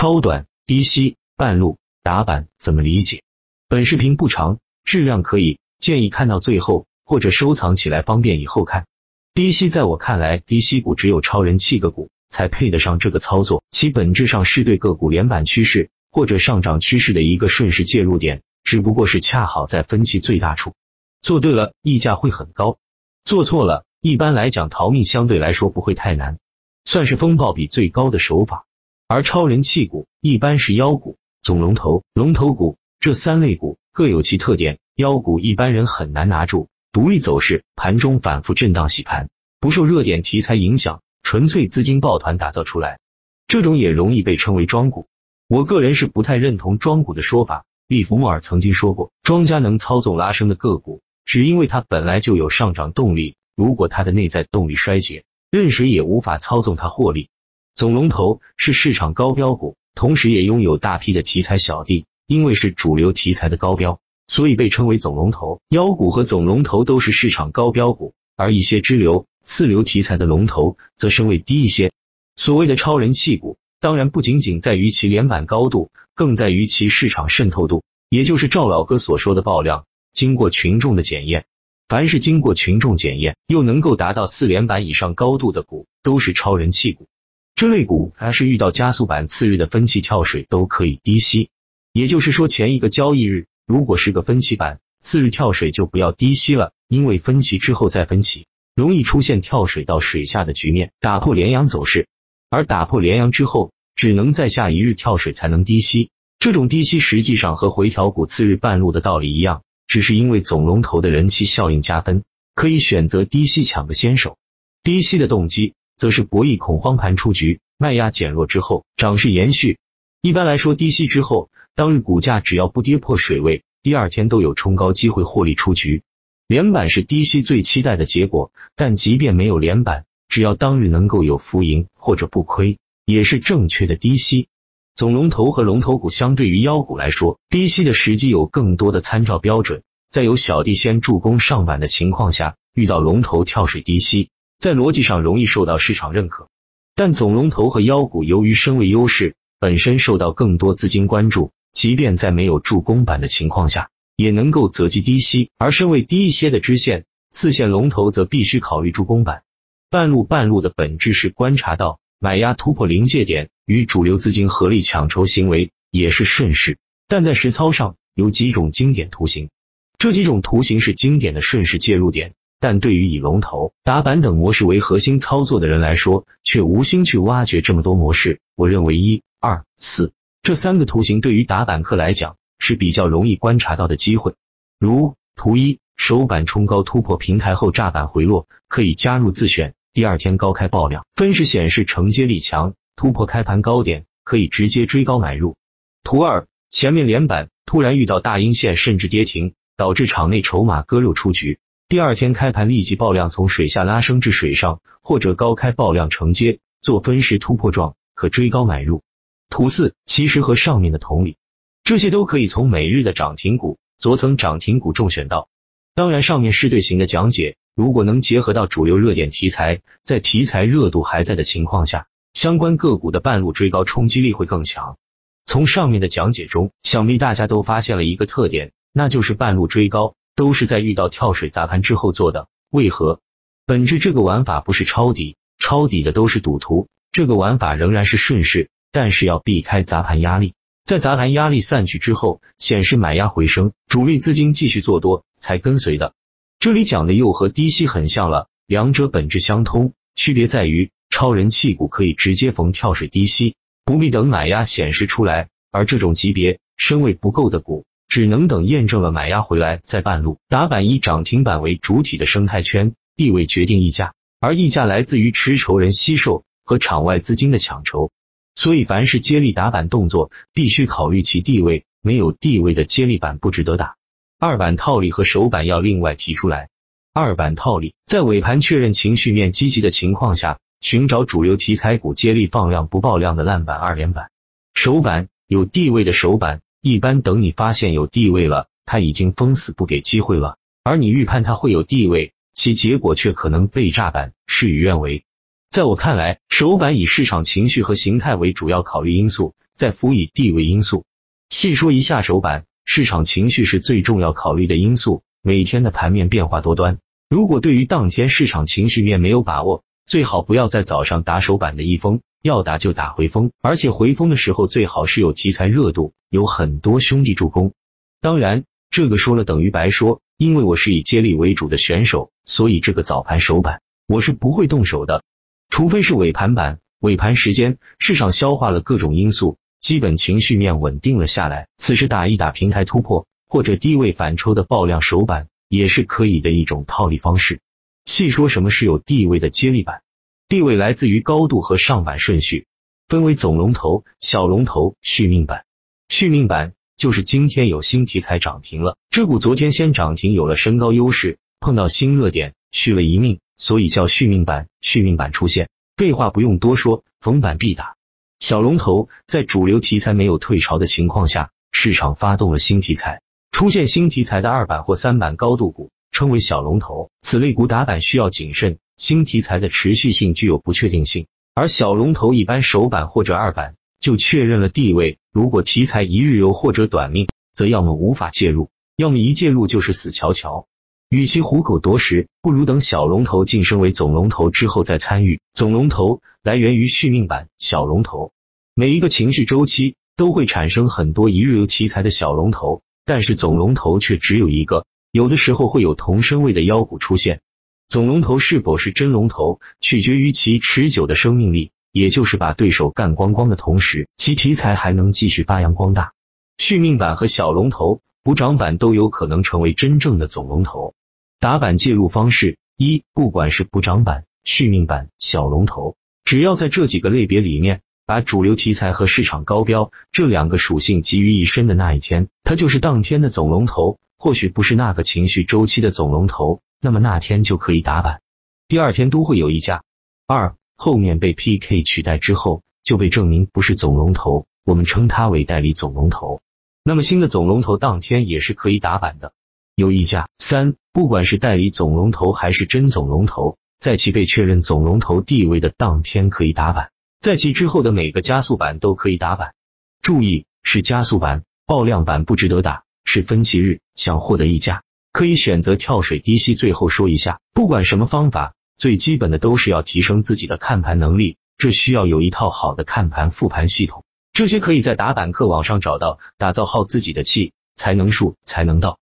超短、低吸、半路、打板怎么理解？本视频不长，质量可以，建议看到最后或者收藏起来方便以后看。低吸在我看来，低吸股只有超人气个股才配得上这个操作，其本质上是对个股连板趋势或者上涨趋势的一个顺势介入点，只不过是恰好在分歧最大处。做对了，溢价会很高；做错了，一般来讲逃命相对来说不会太难，算是风暴比最高的手法。而超人气股一般是妖股、总龙头、龙头股这三类股各有其特点。妖股一般人很难拿住，独立走势，盘中反复震荡洗盘，不受热点题材影响，纯粹资金抱团打造出来。这种也容易被称为庄股。我个人是不太认同庄股的说法。利弗莫尔曾经说过，庄家能操纵拉升的个股，只因为它本来就有上涨动力。如果它的内在动力衰竭，任谁也无法操纵它获利。总龙头是市场高标股，同时也拥有大批的题材小弟，因为是主流题材的高标，所以被称为总龙头。妖股和总龙头都是市场高标股，而一些支流、次流题材的龙头则身位低一些。所谓的超人气股，当然不仅仅在于其连板高度，更在于其市场渗透度，也就是赵老哥所说的爆量。经过群众的检验，凡是经过群众检验又能够达到四连板以上高度的股，都是超人气股。这类股，它是遇到加速板次日的分歧跳水都可以低吸，也就是说前一个交易日如果是个分歧板，次日跳水就不要低吸了，因为分歧之后再分歧，容易出现跳水到水下的局面，打破连阳走势，而打破连阳之后，只能在下一日跳水才能低吸。这种低吸实际上和回调股次日半路的道理一样，只是因为总龙头的人气效应加分，可以选择低吸抢个先手。低吸的动机。则是博弈恐慌盘出局，卖压减弱之后，涨势延续。一般来说，低吸之后，当日股价只要不跌破水位，第二天都有冲高机会获利出局。连板是低吸最期待的结果，但即便没有连板，只要当日能够有浮盈或者不亏，也是正确的低吸。总龙头和龙头股相对于妖股来说，低吸的时机有更多的参照标准。在有小弟先助攻上板的情况下，遇到龙头跳水低吸。在逻辑上容易受到市场认可，但总龙头和妖股由于身位优势，本身受到更多资金关注，即便在没有助攻板的情况下，也能够择机低吸。而身位低一些的支线、次线龙头则必须考虑助攻板。半路半路的本质是观察到买压突破临界点，与主流资金合力抢筹行为也是顺势。但在实操上有几种经典图形，这几种图形是经典的顺势介入点。但对于以龙头、打板等模式为核心操作的人来说，却无心去挖掘这么多模式。我认为一、二、四这三个图形对于打板客来讲是比较容易观察到的机会。如图一，首板冲高突破平台后炸板回落，可以加入自选。第二天高开爆量，分时显示承接力强，突破开盘高点，可以直接追高买入。图二，前面连板突然遇到大阴线甚至跌停，导致场内筹码割肉出局。第二天开盘立即爆量，从水下拉升至水上，或者高开爆量承接，做分时突破状，可追高买入。图四其实和上面的同理，这些都可以从每日的涨停股、昨层涨停股中选到。当然，上面是对形的讲解，如果能结合到主流热点题材，在题材热度还在的情况下，相关个股的半路追高冲击力会更强。从上面的讲解中，想必大家都发现了一个特点，那就是半路追高。都是在遇到跳水砸盘之后做的，为何？本质这个玩法不是抄底，抄底的都是赌徒。这个玩法仍然是顺势，但是要避开砸盘压力，在砸盘压力散去之后，显示买压回升，主力资金继续做多才跟随的。这里讲的又和低吸很像了，两者本质相通，区别在于超人气股可以直接逢跳水低吸，不必等买压显示出来，而这种级别身位不够的股。只能等验证了买压回来再半路打板，以涨停板为主体的生态圈地位决定溢价，而溢价来自于持筹人吸售和场外资金的抢筹，所以凡是接力打板动作必须考虑其地位，没有地位的接力板不值得打。二板套利和首板要另外提出来。二板套利在尾盘确认情绪面积极的情况下，寻找主流题材股接力放量不爆量的烂板二连板。首板有地位的首板。一般等你发现有地位了，他已经封死不给机会了，而你预判他会有地位，其结果却可能被炸板，事与愿违。在我看来，首板以市场情绪和形态为主要考虑因素，再辅以地位因素。细说一下首板，市场情绪是最重要考虑的因素。每天的盘面变化多端，如果对于当天市场情绪面没有把握，最好不要在早上打手板的一封，要打就打回风，而且回风的时候最好是有题材热度，有很多兄弟助攻。当然，这个说了等于白说，因为我是以接力为主的选手，所以这个早盘手板我是不会动手的，除非是尾盘板。尾盘时间，市场消化了各种因素，基本情绪面稳定了下来，此时打一打平台突破或者低位反抽的爆量手板，也是可以的一种套利方式。细说什么是有地位的接力板，地位来自于高度和上板顺序，分为总龙头、小龙头、续命板。续命板就是今天有新题材涨停了，这股昨天先涨停，有了身高优势，碰到新热点续了一命，所以叫续命板。续命板出现。废话不用多说，逢板必打。小龙头在主流题材没有退潮的情况下，市场发动了新题材，出现新题材的二板或三板高度股称为小龙头。此类股打板需要谨慎，新题材的持续性具有不确定性，而小龙头一般首板或者二板就确认了地位。如果题材一日游或者短命，则要么无法介入，要么一介入就是死翘翘。与其虎口夺食，不如等小龙头晋升为总龙头之后再参与。总龙头来源于续命板，小龙头每一个情绪周期都会产生很多一日游题材的小龙头，但是总龙头却只有一个，有的时候会有同身位的妖股出现。总龙头是否是真龙头，取决于其持久的生命力，也就是把对手干光光的同时，其题材还能继续发扬光大。续命板和小龙头补涨板都有可能成为真正的总龙头。打板介入方式一，不管是补涨板、续命板、小龙头，只要在这几个类别里面，把主流题材和市场高标这两个属性集于一身的那一天，它就是当天的总龙头。或许不是那个情绪周期的总龙头，那么那天就可以打板，第二天都会有溢价。二，后面被 PK 取代之后，就被证明不是总龙头，我们称它为代理总龙头。那么新的总龙头当天也是可以打板的。有溢价。三，不管是代理总龙头还是真总龙头，在其被确认总龙头地位的当天可以打板，在其之后的每个加速板都可以打板。注意，是加速板，爆量板不值得打，是分歧日。想获得溢价，可以选择跳水低吸。最后说一下，不管什么方法，最基本的都是要提升自己的看盘能力，这需要有一套好的看盘复盘系统，这些可以在打板客网上找到，打造好自己的气，才能术，才能到。